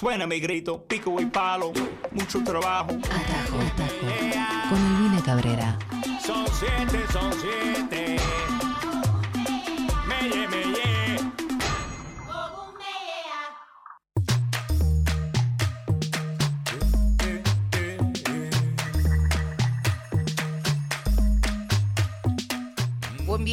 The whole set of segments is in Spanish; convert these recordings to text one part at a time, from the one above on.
Suena mi grito, pico y palo, mucho trabajo. Atajo, atajo. Con Elvina Cabrera. Son siete, son siete. Meye, meye.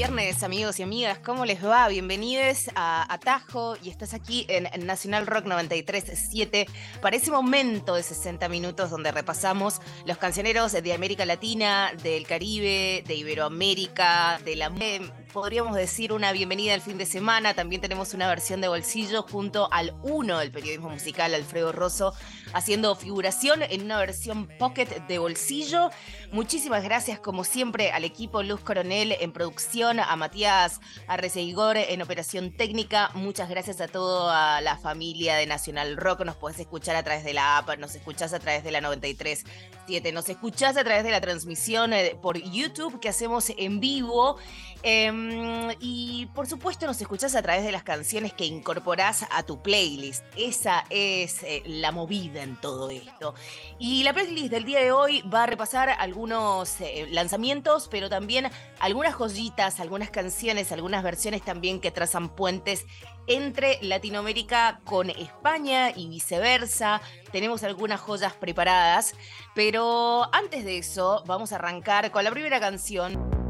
Viernes, amigos y amigas. ¿Cómo les va? Bienvenidos a Atajo y estás aquí en Nacional Rock 93.7 para ese momento de 60 minutos donde repasamos los cancioneros de América Latina, del Caribe, de Iberoamérica, de la podríamos decir una bienvenida al fin de semana. También tenemos una versión de bolsillo junto al uno del periodismo musical, Alfredo Rosso, haciendo figuración en una versión pocket de bolsillo. Muchísimas gracias, como siempre, al equipo Luz Coronel en producción, a Matías Arreceigor en operación técnica. Muchas gracias a toda la familia de Nacional Rock. Nos podés escuchar a través de la app, nos escuchás a través de la 93.7, nos escuchás a través de la transmisión eh, por YouTube que hacemos en vivo. Em, y por supuesto nos escuchás a través de las canciones que incorporás a tu playlist. Esa es eh, la movida en todo esto. Y la playlist del día de hoy va a repasar algunos eh, lanzamientos, pero también algunas joyitas, algunas canciones, algunas versiones también que trazan puentes entre Latinoamérica con España y viceversa. Tenemos algunas joyas preparadas, pero antes de eso vamos a arrancar con la primera canción.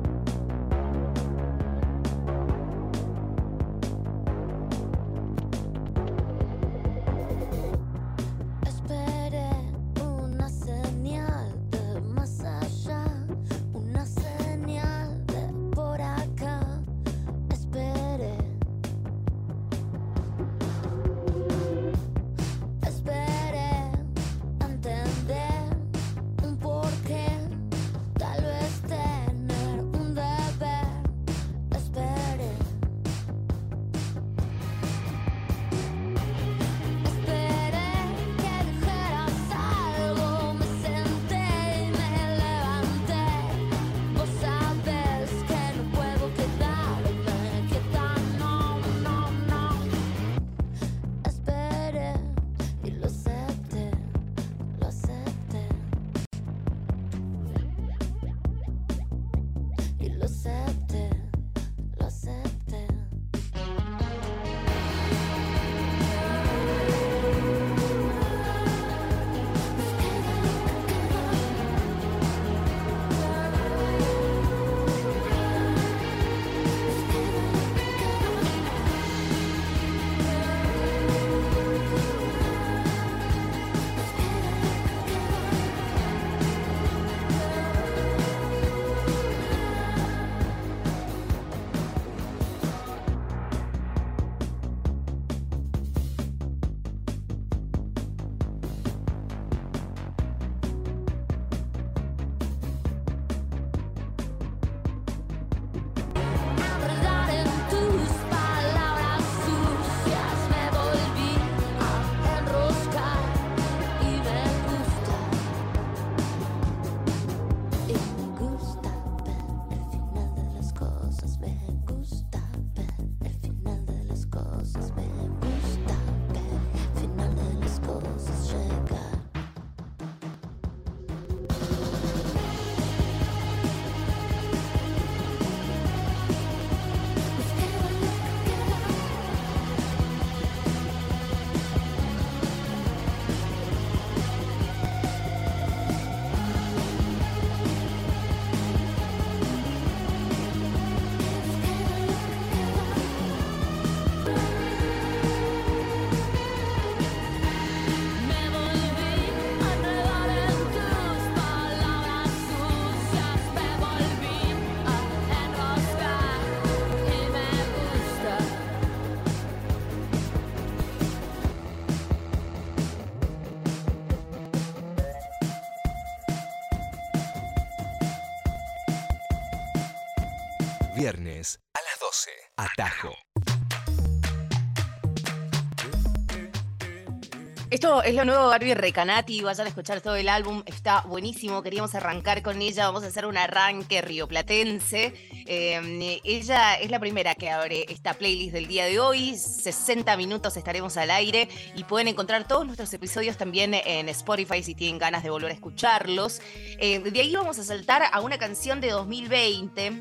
Esto es lo nuevo Barbie Recanati, vayan a escuchar todo el álbum, está buenísimo, queríamos arrancar con ella, vamos a hacer un arranque rioplatense. Eh, ella es la primera que abre esta playlist del día de hoy, 60 minutos estaremos al aire y pueden encontrar todos nuestros episodios también en Spotify si tienen ganas de volver a escucharlos. Eh, de ahí vamos a saltar a una canción de 2020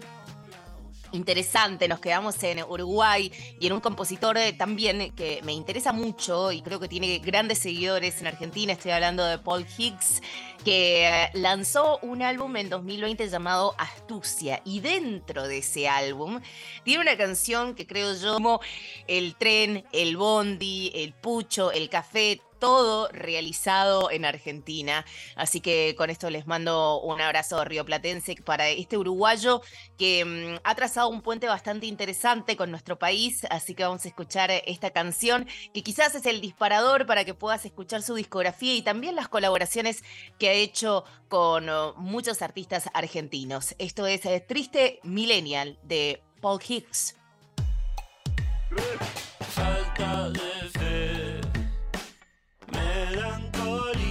interesante. Nos quedamos en Uruguay y en un compositor eh, también que me interesa mucho y creo que tiene grandes seguidores en Argentina. Estoy hablando de Paul Higgs, que eh, lanzó un álbum en 2020 llamado Astucia. Y dentro de ese álbum tiene una canción que creo yo como el tren, el bondi, el pucho, el café, todo realizado en Argentina. Así que con esto les mando un abrazo rioplatense para este uruguayo que mm, ha trazado un puente bastante interesante con nuestro país. Así que vamos a escuchar esta canción que quizás es el disparador para que puedas escuchar su discografía y también las colaboraciones que ha hecho con oh, muchos artistas argentinos. Esto es eh, Triste Millennial de Paul fe, melancolía,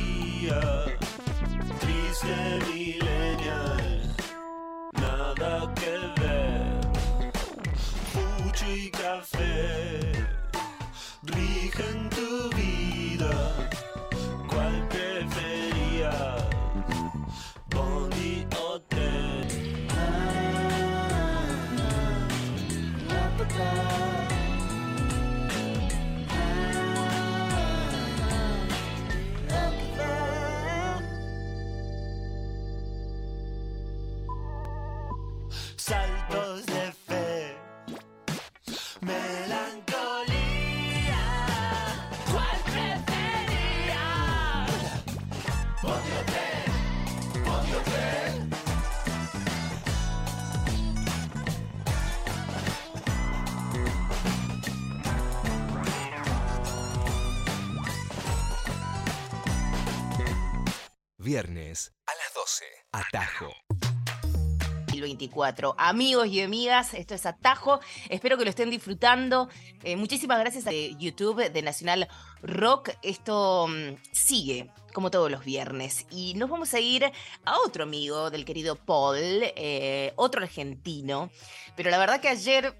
2024. Amigos y amigas, esto es Atajo. Espero que lo estén disfrutando. Eh, muchísimas gracias a YouTube de Nacional Rock. Esto mm, sigue como todos los viernes. Y nos vamos a ir a otro amigo del querido Paul, eh, otro argentino. Pero la verdad que ayer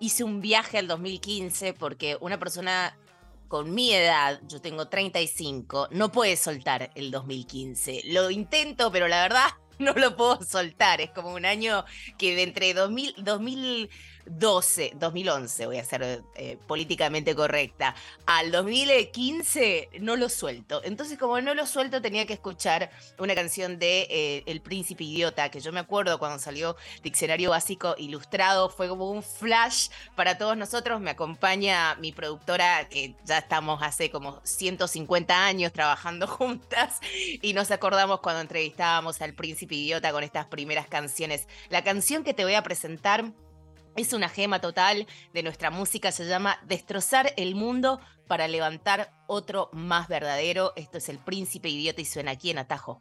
hice un viaje al 2015 porque una persona con mi edad, yo tengo 35, no puede soltar el 2015. Lo intento, pero la verdad no lo puedo soltar. Es como un año que de entre 2000, 2012, 2011, voy a ser eh, políticamente correcta, al 2015 no lo suelto. Entonces, como no lo suelto, tenía que escuchar una canción de eh, El Príncipe Idiota, que yo me acuerdo cuando salió Diccionario Básico Ilustrado, fue como un flash para todos nosotros. Me acompaña mi productora, que ya estamos hace como 150 años trabajando juntas, y nos acordamos cuando entrevistábamos al Príncipe Idiota con estas primeras canciones. La canción que te voy a presentar es una gema total de nuestra música, se llama Destrozar el mundo para levantar otro más verdadero. Esto es el príncipe idiota y suena aquí en Atajo.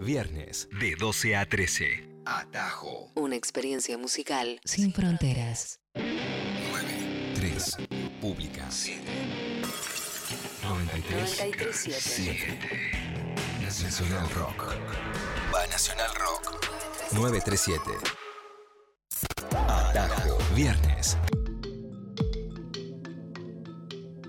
Viernes de 12 a 13. Atajo. Una experiencia musical sin fronteras. Viernes. Pública. 93. 7. Nacional Rock. Va Nacional Rock. 937. Atajo. Viernes.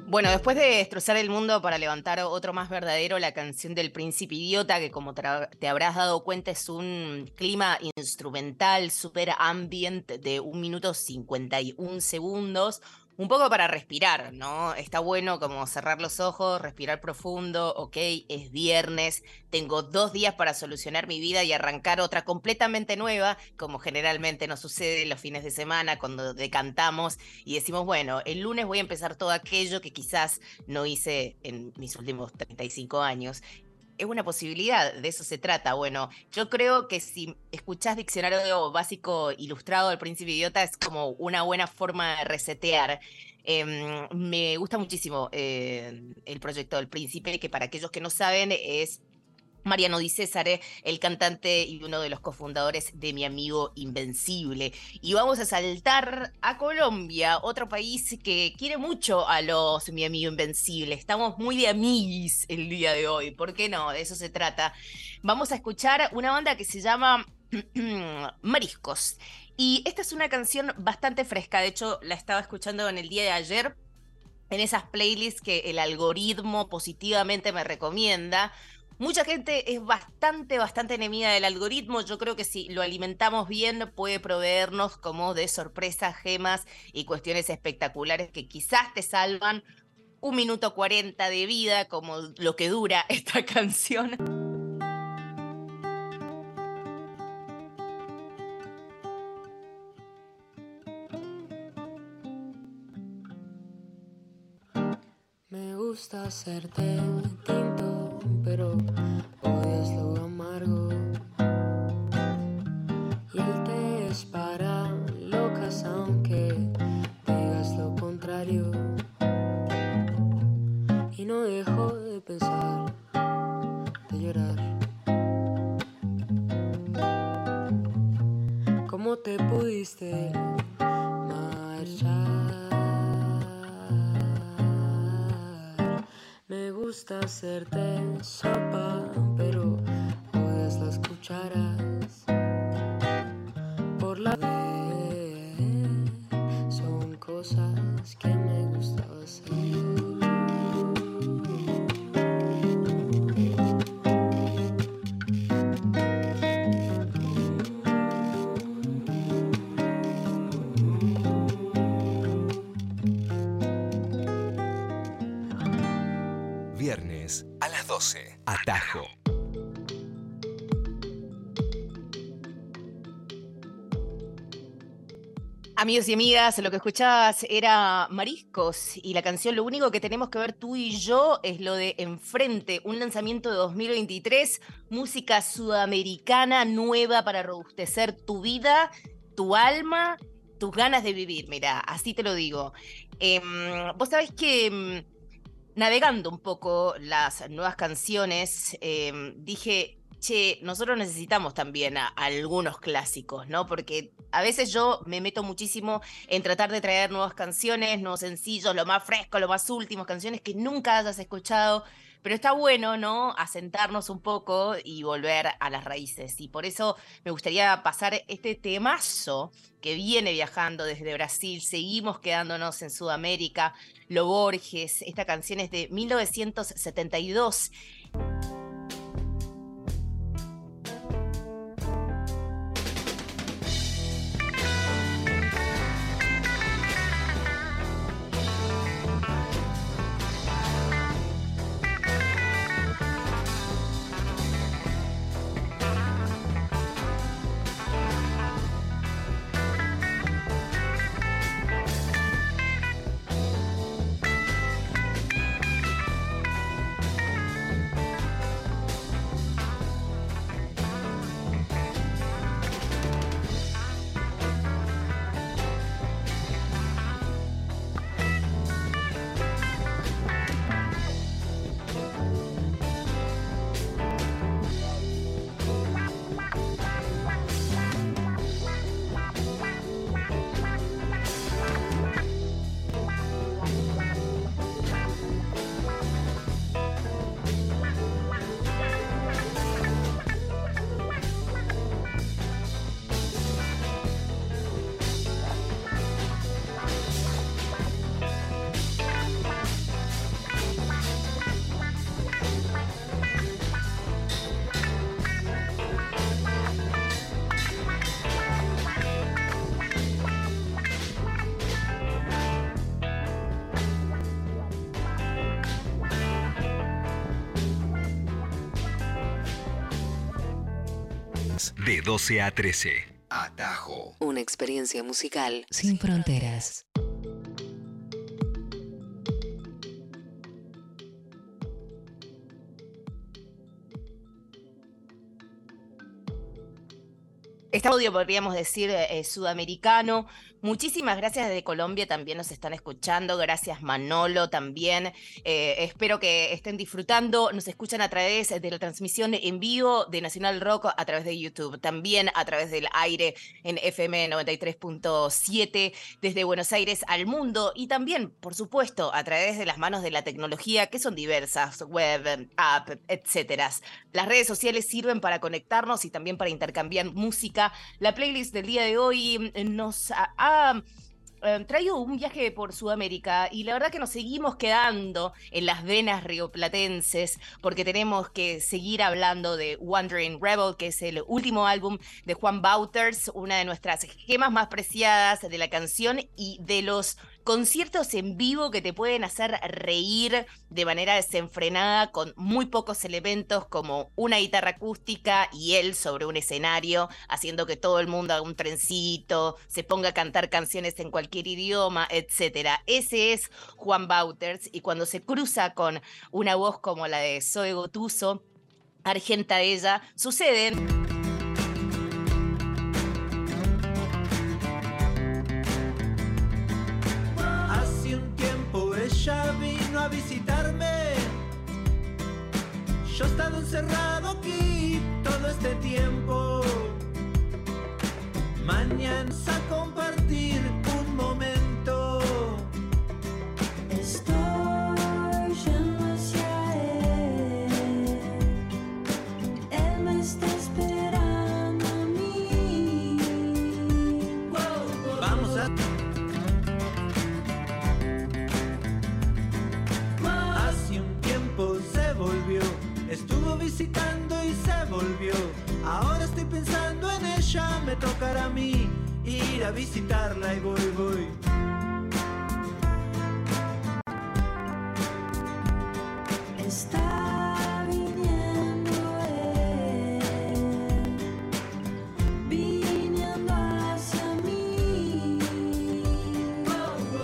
Bueno, después de destrozar el mundo para levantar otro más verdadero, la canción del príncipe idiota, que como te habrás dado cuenta es un clima instrumental, super ambient de un minuto 51 segundos, un poco para respirar, ¿no? Está bueno como cerrar los ojos, respirar profundo, ok, es viernes, tengo dos días para solucionar mi vida y arrancar otra completamente nueva, como generalmente nos sucede los fines de semana cuando decantamos y decimos, bueno, el lunes voy a empezar todo aquello que quizás no hice en mis últimos 35 años. Es una posibilidad, de eso se trata. Bueno, yo creo que si escuchás Diccionario Básico Ilustrado del Príncipe Idiota es como una buena forma de resetear. Em, me gusta muchísimo eh, el proyecto del Príncipe, que para aquellos que no saben es Mariano Di Césare, el cantante y uno de los cofundadores de Mi Amigo Invencible. Y vamos a saltar a Colombia, otro país que quiere mucho a los Mi Amigo Invencible. Estamos muy de amiguis el día de hoy, ¿por qué no? De eso se trata. Vamos a escuchar una banda que se llama Mariscos. Y esta es una canción bastante fresca, de hecho la estaba escuchando en el día de ayer en esas playlists que el algoritmo positivamente me recomienda. Mucha gente es bastante, bastante enemiga del algoritmo. Yo creo que si lo alimentamos bien puede proveernos como de sorpresas, gemas y cuestiones espectaculares que quizás te salvan un minuto 40 de vida, como lo que dura esta canción. Me gusta hacerte tinto, pero odias lo amargo. Y el té es para locas, aunque digas lo contrario. Y no dejo de pensar, de llorar. ¿Cómo te pudiste marchar? Gusta hacerte sopa, pero odias las cucharas. 12. Atajo. Amigos y amigas, lo que escuchabas era Mariscos y la canción Lo único que tenemos que ver tú y yo es lo de Enfrente, un lanzamiento de 2023, música sudamericana nueva para robustecer tu vida, tu alma, tus ganas de vivir. Mira, así te lo digo. Em, Vos sabés que em, navegando un poco las nuevas canciones, em, dije, che, nosotros necesitamos también a, a algunos clásicos, ¿no? Porque a veces yo me meto muchísimo en tratar de traer nuevas canciones, nuevos sencillos, lo más fresco, lo más último, canciones que nunca hayas escuchado. Pero está bueno, ¿no? Asentarnos un poco y volver a las raíces. Y por eso me gustaría pasar este temazo que viene viajando desde Brasil. Seguimos quedándonos en Sudamérica. Lo Borges, esta canción es de 1972. 12 a 13. Atajo. Una experiencia musical sin fronteras. Este audio podríamos decir eh, sudamericano. Muchísimas gracias desde Colombia, también nos están escuchando. Gracias Manolo también. Eh, espero que estén disfrutando. Nos escuchan a través de la transmisión en vivo de Nacional Rock a través de YouTube, también a través del aire en FM 93.7 desde Buenos Aires al mundo y también, por supuesto, a través de las manos de la tecnología que son diversas, web, app, etcétera. Las redes sociales sirven para conectarnos y también para intercambiar música. La playlist del día de hoy nos ha, ha, eh, traído un viaje por Sudamérica y la verdad que nos seguimos quedando en las venas rioplatenses porque tenemos que seguir hablando de Wandering Rebel, que es el último álbum de Juan Bauters, una de nuestras gemas más preciadas de la canción y de los conciertos en vivo que te pueden hacer reír de manera desenfrenada con muy pocos elementos como una guitarra acústica y él sobre un escenario haciendo que todo el mundo haga un trencito, se ponga a cantar canciones en cualquier idioma, etcétera. Ese es Juan Bauters y cuando se cruza con una voz como la de Zoe Gotuso, argenta ella, suceden visitarme. Yo he estado encerrado aquí todo este tiempo. Mañana a compartir visitando y se volvió. Ahora estoy pensando en ella, me tocará a mí ir a visitarla y voy, voy. Está viniendo él. Viniendo hacia mí.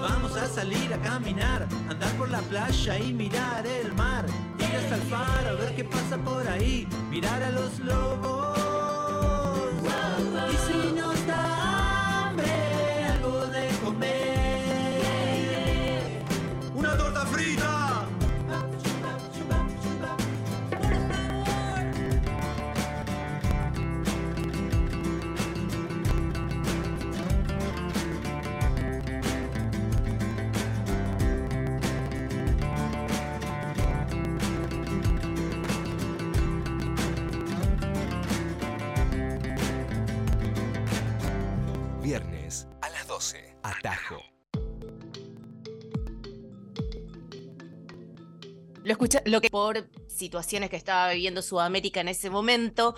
Vamos a salir a caminar, andar por la playa y mirar el mar. Ir hasta el faro, a ver qué pasa por ahí, mirar a los lobos. Y si Lo, escucha, lo que por situaciones que estaba viviendo Sudamérica en ese momento,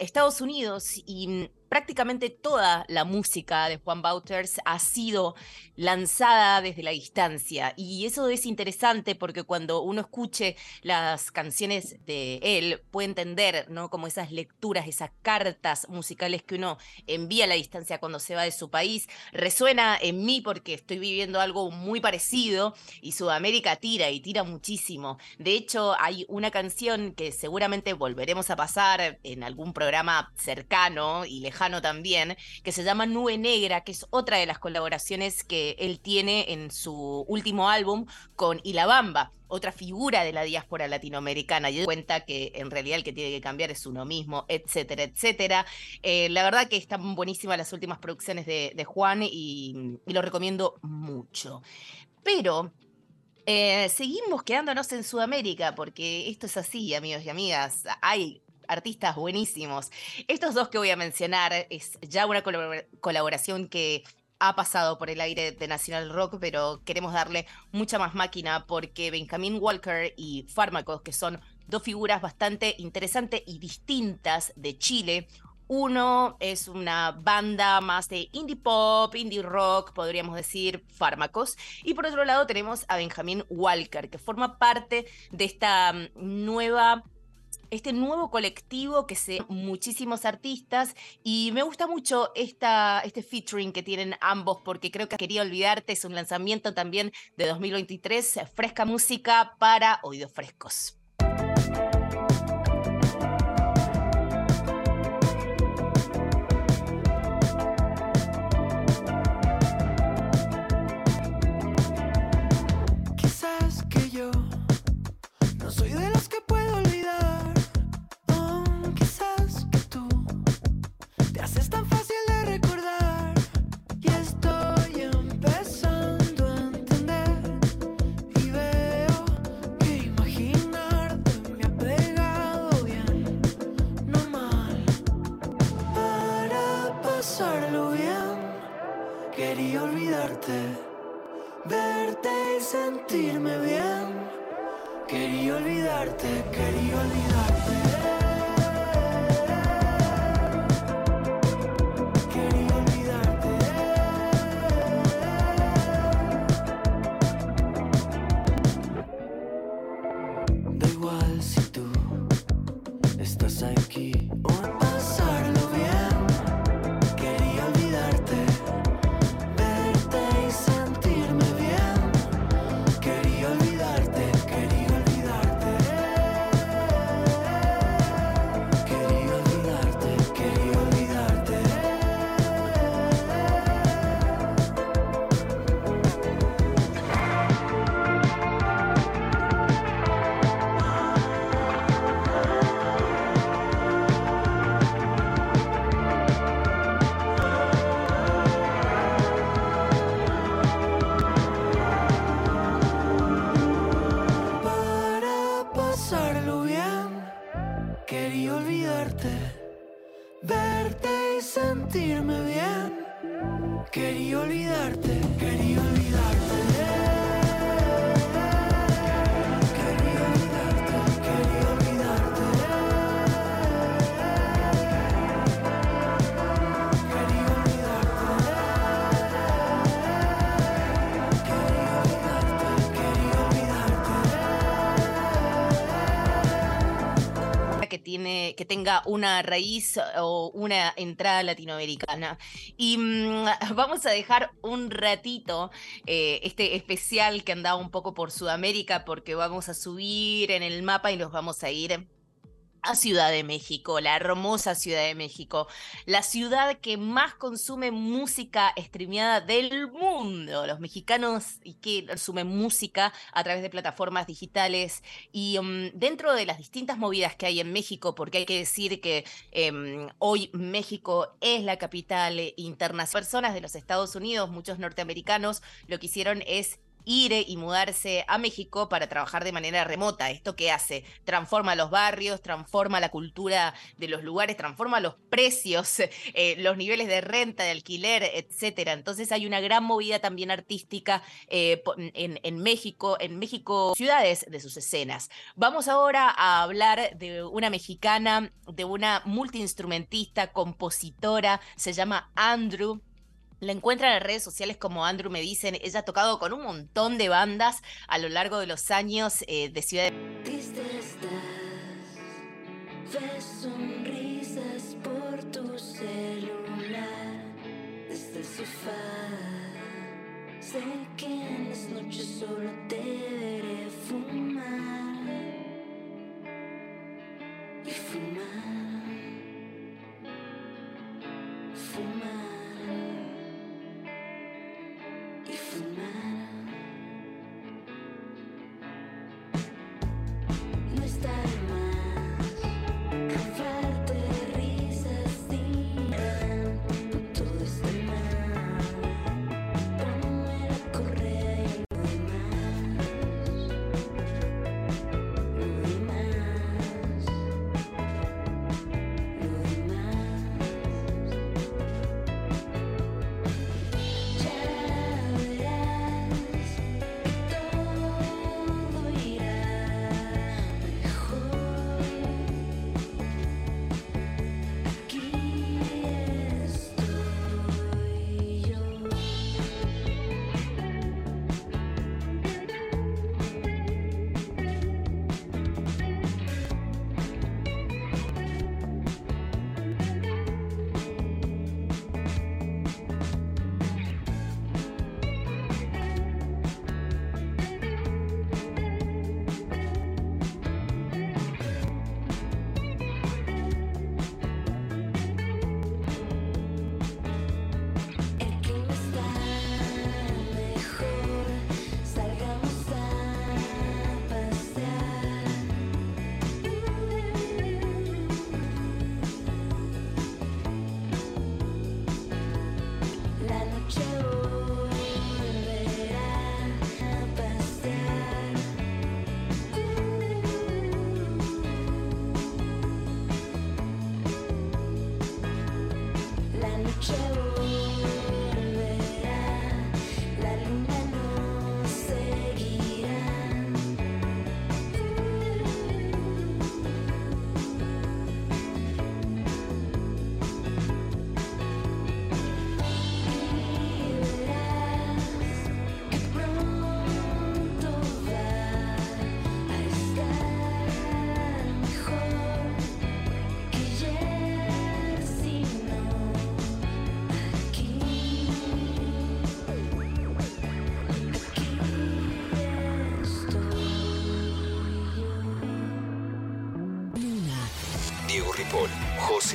Estados Unidos y prácticamente toda la música de Juan Bauters ha sido lanzada desde la distancia. Y eso es interesante porque cuando uno escuche las canciones de él, puede entender, ¿no? Como esas lecturas, esas cartas musicales que uno envía a la distancia cuando se va de su país. Resuena en mí porque estoy viviendo algo muy parecido y Sudamérica tira y tira muchísimo. De hecho, hay una canción que seguramente volveremos a pasar en algún programa cercano y lejano también, que se llama Nube Negra, que es otra de las colaboraciones que él tiene en su último álbum con Ilabamba, otra figura de la diáspora latinoamericana. Y cuenta que en realidad el que tiene que cambiar es uno mismo, etcétera, etcétera. Eh, la verdad que están buenísimas las últimas producciones de, Juan y, y lo recomiendo mucho. Pero eh, seguimos quedándonos en Sudamérica, porque esto es así, amigos y amigas. Hay artistas buenísimos. Estos dos que voy a mencionar es ya una colabor- colaboración que ha pasado por el aire de National Rock, pero queremos darle mucha más máquina porque Benjamin Walker y Fármacos, que son dos figuras bastante interesantes y distintas de Chile, uno es una banda más de indie pop, indie rock, podríamos decir, fármacos. Y por otro lado tenemos a Benjamin Walker, que forma parte de esta mm, nueva este nuevo colectivo que se muchísimos artistas y me gusta mucho esta, este featuring que tienen ambos porque creo que Quería Olvidarte es un lanzamiento también de 2023, fresca música para oídos frescos. Quería olvidarte, quería olvidarte. Que tenga una raíz o una entrada latinoamericana. Y mm, vamos a dejar un ratito eh, este especial que andaba un poco por Sudamérica porque vamos a subir en el mapa y los vamos a ir Ciudad de México, la hermosa Ciudad de México, la ciudad que más consume música streameada del mundo. Los mexicanos y que consumen música a través de plataformas digitales y um, dentro de las distintas movidas que hay en México, porque hay que decir que em, hoy México es la capital internacional. Personas de los Estados Unidos, muchos norteamericanos, lo que hicieron es ir y mudarse a México para trabajar de manera remota. ¿Esto qué hace? Transforma los barrios, transforma la cultura de los lugares, transforma los precios, eh, los niveles de renta, de alquiler, etcétera. Entonces hay una gran movida también artística eh, en, en México, en México, ciudades de sus escenas. Vamos ahora a hablar de una mexicana, de una multiinstrumentista, compositora, se llama Andrew. La encuentran en redes sociales como Andrew me dicen. Ella ha tocado con un montón de bandas a lo largo de los años eh, de Ciudad de estás, ves sonrisas por tu celular desde el sofá. Sé que en las noches solo te veré fumar y fumar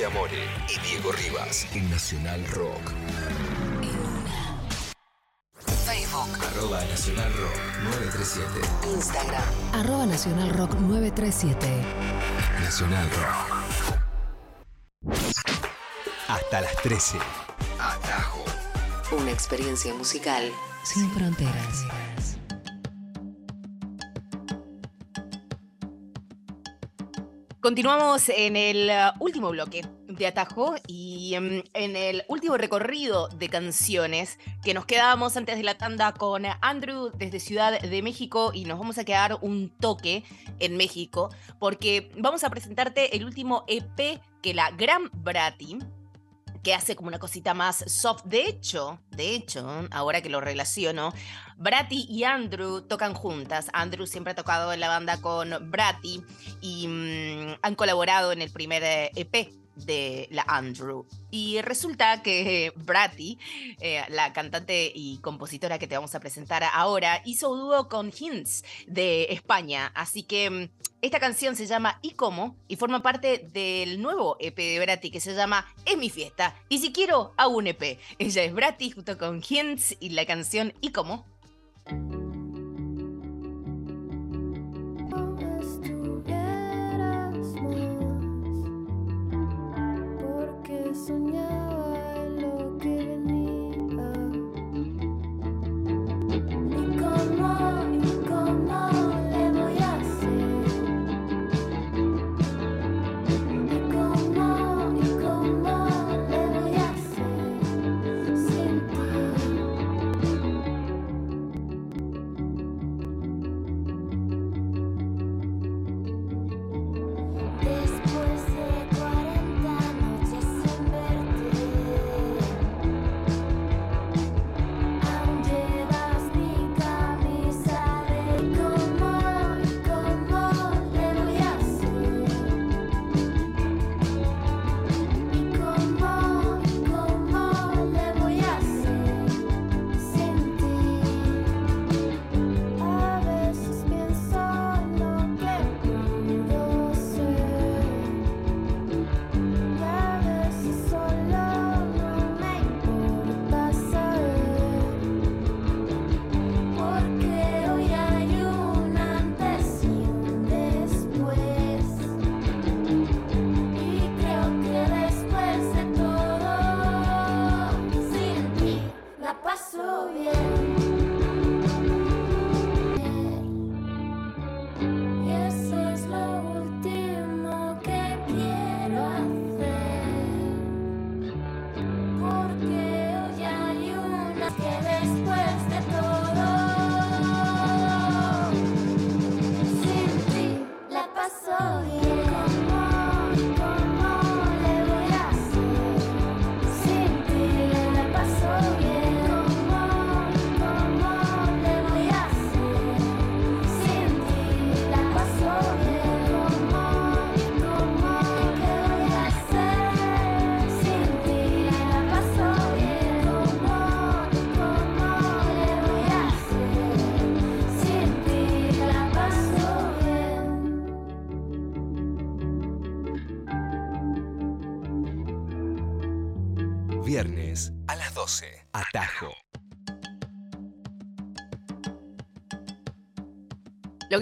Amore y Diego Rivas en Nacional Rock. Facebook, Arroba Nacional Rock 937. Instagram, arroba Nacional Rock 937. Nacional Rock. Hasta las 13. Atajo. Una experiencia musical sin fronteras. Continuamos en el uh, último bloque de Atajo y em, en el último recorrido de canciones que nos quedábamos antes de la tanda con Andrew desde Ciudad de México y nos vamos a quedar un toque en México porque vamos a presentarte el último EP que la gran Brati que hace como una cosita más soft. De hecho, de hecho, ahora que lo relaciono, Brati y Andrew tocan juntas. Andrew siempre ha tocado en la banda con Brati y mm, han colaborado en el primer eh, EP de la Andrew. Y resulta que Bratty, eh, la cantante y compositora que te vamos a presentar ahora, hizo dúo con Hints de España. Así que mm, esta canción se llama ¿Y cómo? y forma parte del nuevo EP de Bratty que se llama Es mi fiesta. Y si quiero, hago un EP. Ella es Bratty junto con Hints y la canción ¿Y cómo? Porque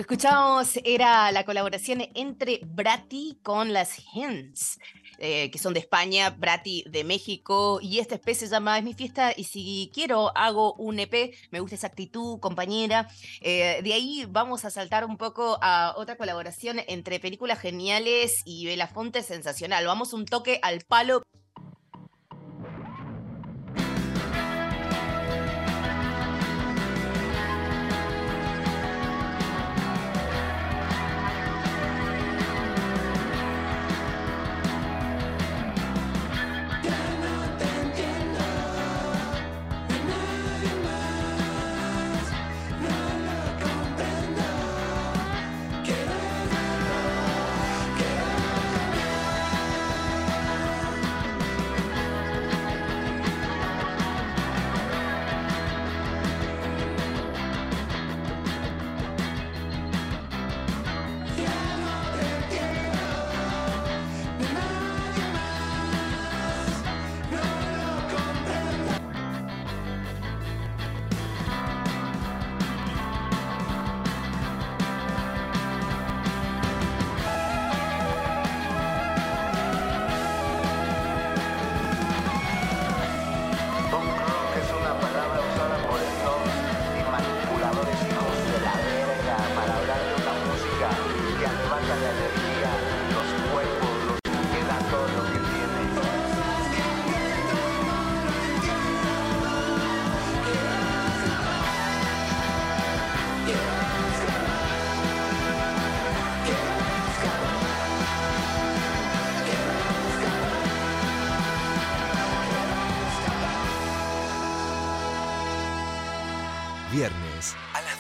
que escuchábamos era la colaboración entre Brati con las Hens, eh, que son de España, Brati de México, y esta especie se llama Es mi fiesta, y si quiero hago un EP, me gusta esa actitud, compañera. Eh, de ahí vamos a saltar un poco a otra colaboración entre películas geniales y Belafonte sensacional. Vamos un toque al palo.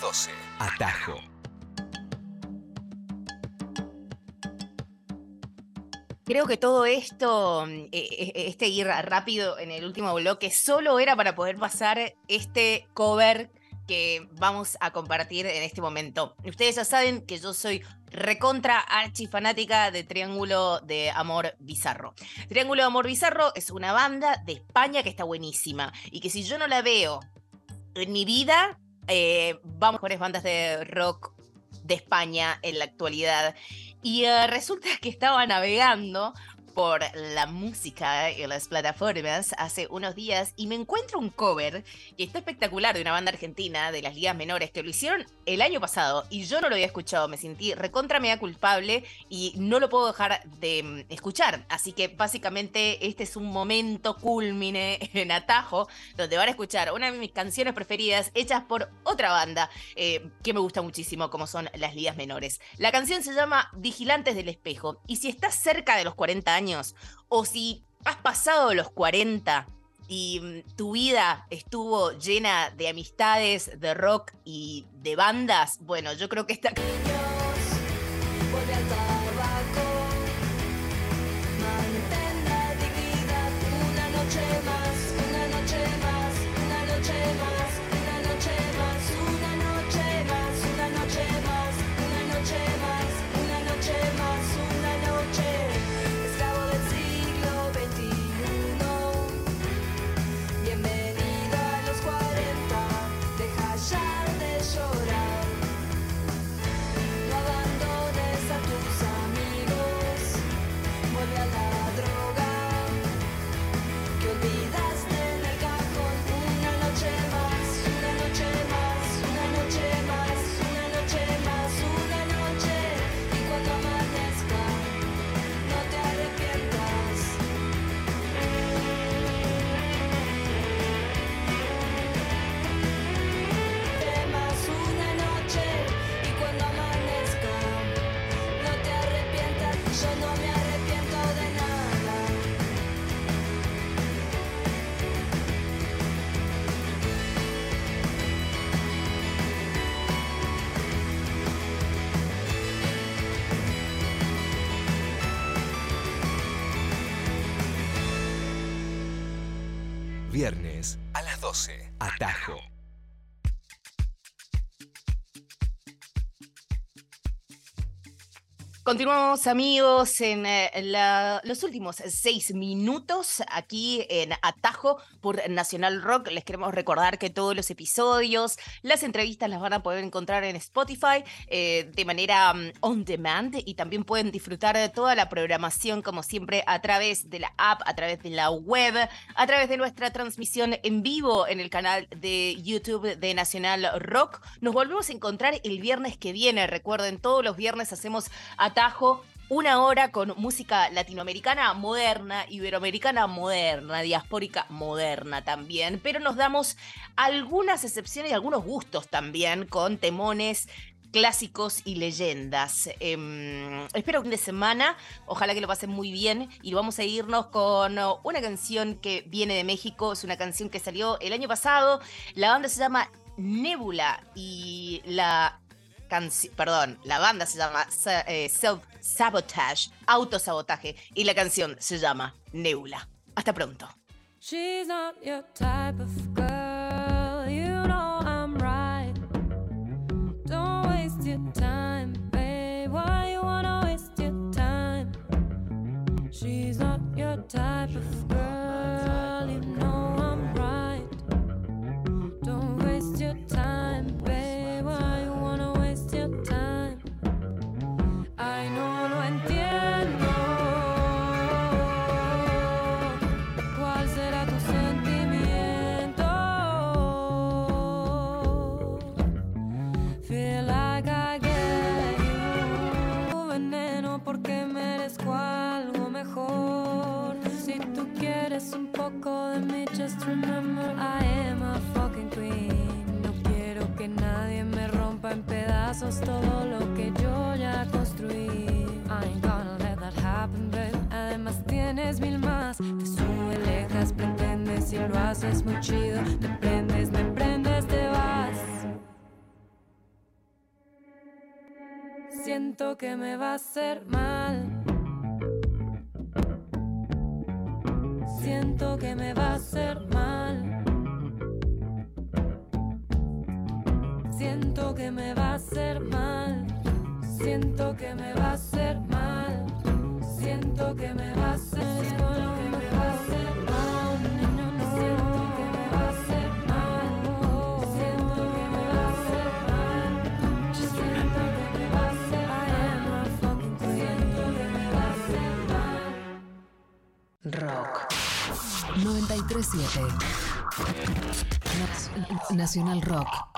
12. Atajo. Creo que todo esto, mm, e- e- este ir rápido en el último bloque, solo era para poder pasar este cover que vamos a compartir en este momento. Ustedes ya saben que yo soy recontra archifanática de Triángulo de Amor Bizarro. Triángulo de Amor Bizarro es una banda de España que está buenísima y que si yo no la veo en mi vida, eh, vamos mejores bandas de rock de España en la actualidad. Y eh, resulta que estaba navegando por la música en las plataformas hace unos días y me encuentro un cover que está espectacular de una banda argentina de las ligas menores que lo hicieron el año pasado y yo no lo había escuchado, me sentí recontra mea culpable y no lo puedo dejar de mm, escuchar. Así que básicamente este es un momento culmine en atajo donde van a escuchar una de mis canciones preferidas hechas por otra banda eh, que me gusta muchísimo como son las ligas menores. La canción se llama Vigilantes del Espejo y si estás cerca de los 40 años o si has pasado los 40 y mm, tu vida estuvo llena de amistades, de rock y de bandas, bueno, yo creo que esta Viernes a las 12. Atajo. Continuamos amigos en eh, los últimos seis minutos aquí en Atajo por Nacional Rock. Les queremos recordar que todos los episodios, las entrevistas las van a poder encontrar en Spotify eh, de manera mm, on demand y también pueden disfrutar de toda la programación como siempre a través de la app, a través de la web, a través de nuestra transmisión en vivo en el canal de YouTube de Nacional Rock. Nos volvemos a encontrar el viernes que viene. Recuerden, todos los viernes hacemos atajo. Una hora con música latinoamericana moderna, iberoamericana moderna, diaspórica moderna también, pero nos damos algunas excepciones y algunos gustos también con temones clásicos y leyendas. Em, espero fin de semana, ojalá que lo pasen muy bien y vamos a irnos con una canción que viene de México, es una canción que salió el año pasado, la banda se llama Nebula y la canción, perdón, la banda se llama eh, Self Sabotage, autosabotaje y la canción se llama Nebula. Hasta pronto. She's not your type of girl. You know I'm right. Don't waste your time, babe. Why you wanna waste your time? She's not your type of es muy chido. Te prendes, me prendes, te vas. Siento que me va a hacer mal. Siento que me va 937. Nacional Rock.